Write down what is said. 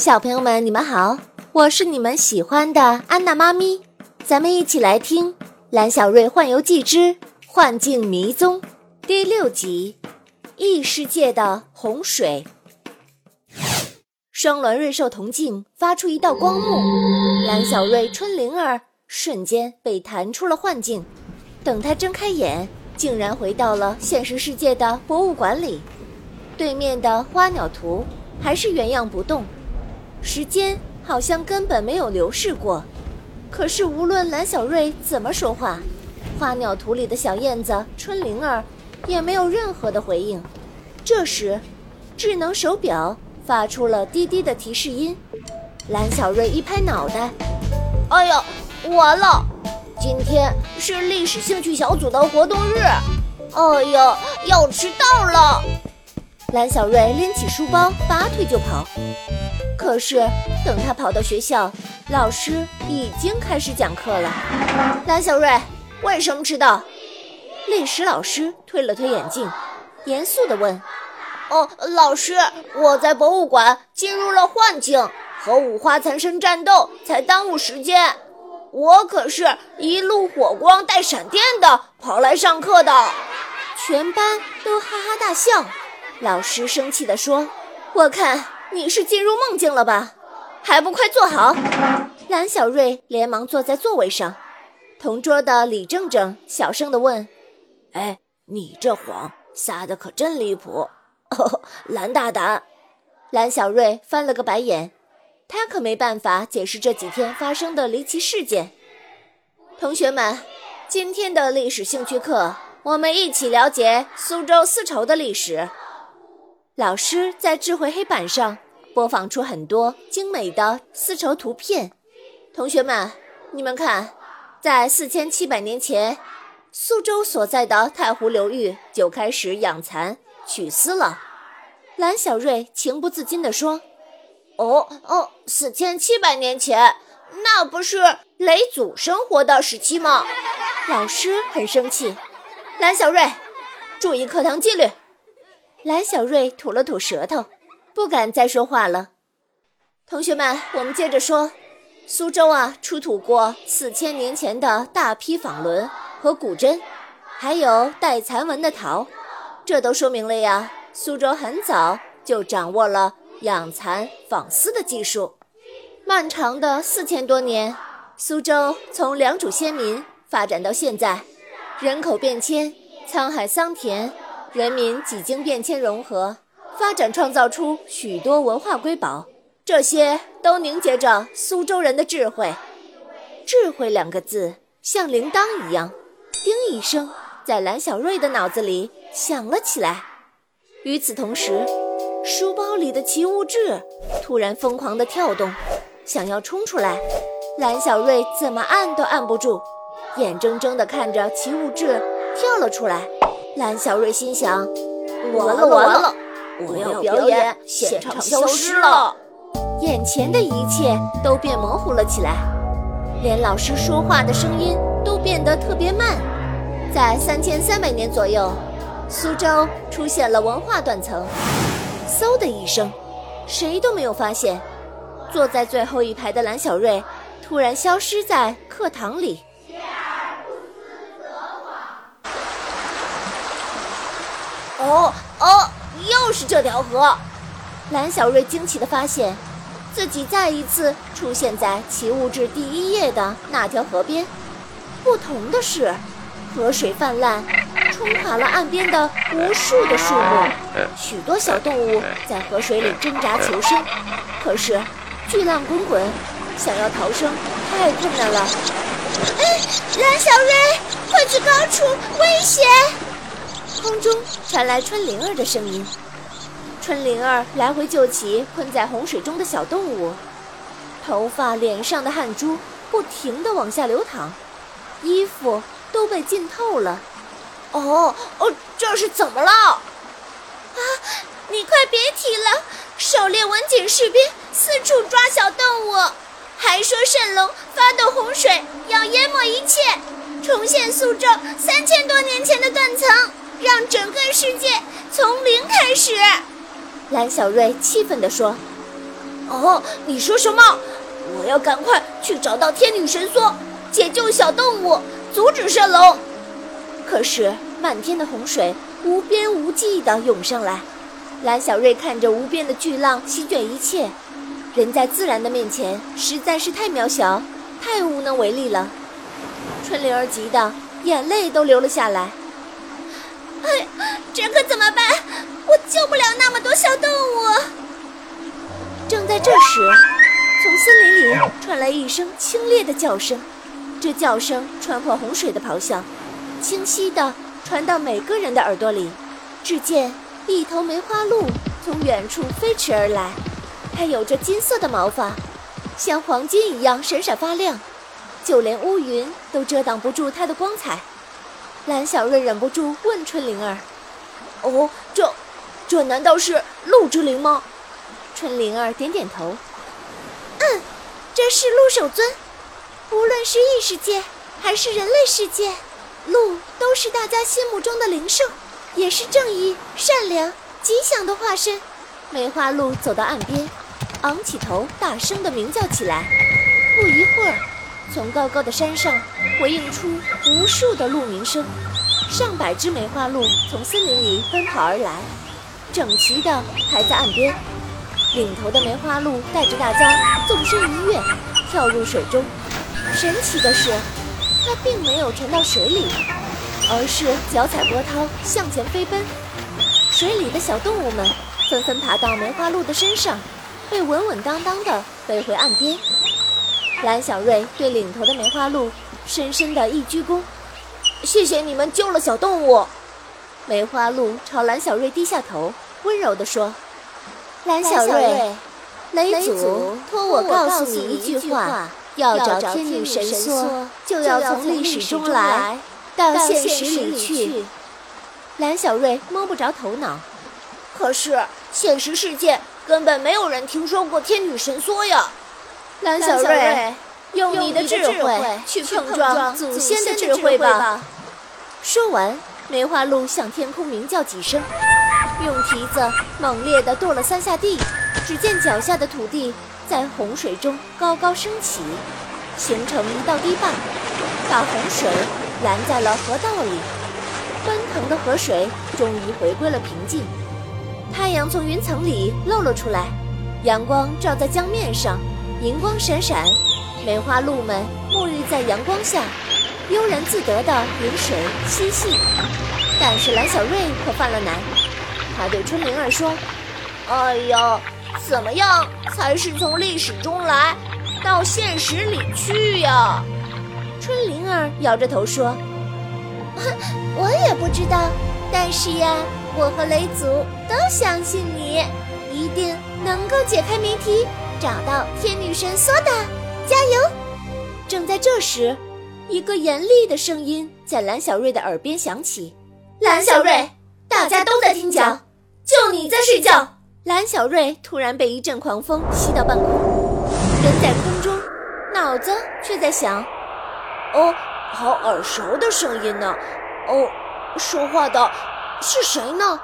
小朋友们，你们好，我是你们喜欢的安娜妈咪，咱们一起来听《蓝小瑞幻游记之幻境迷踪》第六集《异世界的洪水》。双鸾瑞兽铜镜发出一道光幕，蓝小瑞、春灵儿瞬间被弹出了幻境。等他睁开眼，竟然回到了现实世界的博物馆里。对面的花鸟图还是原样不动，时间好像根本没有流逝过。可是无论蓝小瑞怎么说话，花鸟图里的小燕子春灵儿也没有任何的回应。这时，智能手表。发出了滴滴的提示音，蓝小瑞一拍脑袋，哎呀，完了！今天是历史兴趣小组的活动日，哎呀，要迟到了！蓝小瑞拎起书包，拔腿就跑。可是等他跑到学校，老师已经开始讲课了。蓝小瑞，为什么迟到？历史老师推了推眼镜，严肃地问。哦，老师，我在博物馆进入了幻境，和五花残身战斗，才耽误时间。我可是一路火光带闪电的跑来上课的。全班都哈哈大笑。老师生气地说：“我看你是进入梦境了吧？还不快坐好！”蓝小瑞连忙坐在座位上。同桌的李正正小声地问：“哎，你这谎撒的可真离谱！”哦，蓝大胆！蓝小瑞翻了个白眼，他可没办法解释这几天发生的离奇事件。同学们，今天的历史兴趣课，我们一起了解苏州丝绸的历史。老师在智慧黑板上播放出很多精美的丝绸图片。同学们，你们看，在四千七百年前，苏州所在的太湖流域就开始养蚕。取丝了，蓝小瑞情不自禁地说：“哦哦，四千七百年前，那不是雷祖生活的时期吗？”老师很生气，蓝小瑞，注意课堂纪律。蓝小瑞吐了吐舌头，不敢再说话了。同学们，我们接着说，苏州啊，出土过四千年前的大批纺轮和古针，还有带残纹的陶。这都说明了呀，苏州很早就掌握了养蚕纺丝的技术。漫长的四千多年，苏州从良渚先民发展到现在，人口变迁，沧海桑田，人民几经变迁融合，发展创造出许多文化瑰宝。这些都凝结着苏州人的智慧。智慧两个字像铃铛一样，叮一声，在蓝小瑞的脑子里。响了起来。与此同时，书包里的奇物志突然疯狂地跳动，想要冲出来。蓝小瑞怎么按都按不住，眼睁睁地看着奇物志跳了出来。蓝小瑞心想：完了完了，我要表演现场消失了。眼前的一切都变模糊了起来，连老师说话的声音都变得特别慢。在三千三百年左右。苏州出现了文化断层，嗖的一声，谁都没有发现，坐在最后一排的蓝小瑞突然消失在课堂里。哦哦，又是这条河！蓝小瑞惊奇地发现，自己再一次出现在奇物志第一页的那条河边。不同的是，河水泛滥。冲垮了岸边的无数的树木，许多小动物在河水里挣扎求生，可是巨浪滚滚，想要逃生太困难了。哎，蓝小瑞，快去高处，危险！空中传来春灵儿的声音，春灵儿来回救起困在洪水中的小动物，头发、脸上的汗珠不停地往下流淌，衣服都被浸透了。哦哦，这是怎么了？啊！你快别提了！狩猎文锦士兵四处抓小动物，还说圣龙发动洪水要淹没一切，重现苏州三千多年前的断层，让整个世界从零开始。蓝小瑞气愤地说：“哦，你说什么？我要赶快去找到天女神梭，解救小动物，阻止圣龙。可是漫天的洪水无边无际地涌上来，蓝小瑞看着无边的巨浪席卷一切，人在自然的面前实在是太渺小，太无能为力了。春灵儿急得眼泪都流了下来。哎，这可怎么办？我救不了那么多小动物。正在这时，从森林里传来一声清冽的叫声，这叫声穿破洪水的咆哮，清晰地传到每个人的耳朵里。只见一头梅花鹿从远处飞驰而来，它有着金色的毛发，像黄金一样闪闪发亮，就连乌云都遮挡不住它的光彩。蓝小瑞忍不住问春灵儿：“哦，这，这难道是鹿之灵吗？”春灵儿点点头：“嗯，这是鹿首尊。无论是异世界还是人类世界，鹿都是大家心目中的灵兽，也是正义、善良、吉祥的化身。”梅花鹿走到岸边，昂起头，大声地鸣叫起来。不一会儿，从高高的山上回应出无数的鹿鸣声，上百只梅花鹿从森林里奔跑而来，整齐地排在岸边。领头的梅花鹿带着大家纵身一跃，跳入水中。神奇的是，它并没有沉到水里，而是脚踩波涛向前飞奔。水里的小动物们纷纷爬到梅花鹿的身上，被稳稳当当地背回岸边。蓝小瑞对领头的梅花鹿深深的一鞠躬：“谢谢你们救了小动物。”梅花鹿朝蓝小瑞低下头，温柔地说。蓝小瑞，雷祖托我告诉你一句话：要找天女神梭，就要从历史中来到现实里去。蓝小瑞摸不着头脑，可是现实世界根本没有人听说过天女神梭呀！蓝小瑞，用你的智慧去碰撞祖先的智慧吧！说完，梅花鹿向天空鸣叫几声。用蹄子猛烈地跺了三下地，只见脚下的土地在洪水中高高升起，形成一道堤坝，把洪水拦在了河道里。奔腾的河水终于回归了平静。太阳从云层里露了出来，阳光照在江面上，银光闪闪。梅花鹿们沐浴在阳光下，悠然自得地饮水嬉戏。但是蓝小瑞可犯了难。他对春灵儿说：“哎呀，怎么样才是从历史中来到现实里去呀？”春灵儿摇着头说：“我也不知道，但是呀，我和雷祖都相信你，一定能够解开谜题，找到天女神梭的。加油！”正在这时，一个严厉的声音在蓝小瑞的耳边响起：“蓝小瑞，大家都在听讲。”就你在睡觉，蓝小瑞突然被一阵狂风吸到半空，人在空中，脑子却在想：哦，好耳熟的声音呢！哦，说话的是谁呢？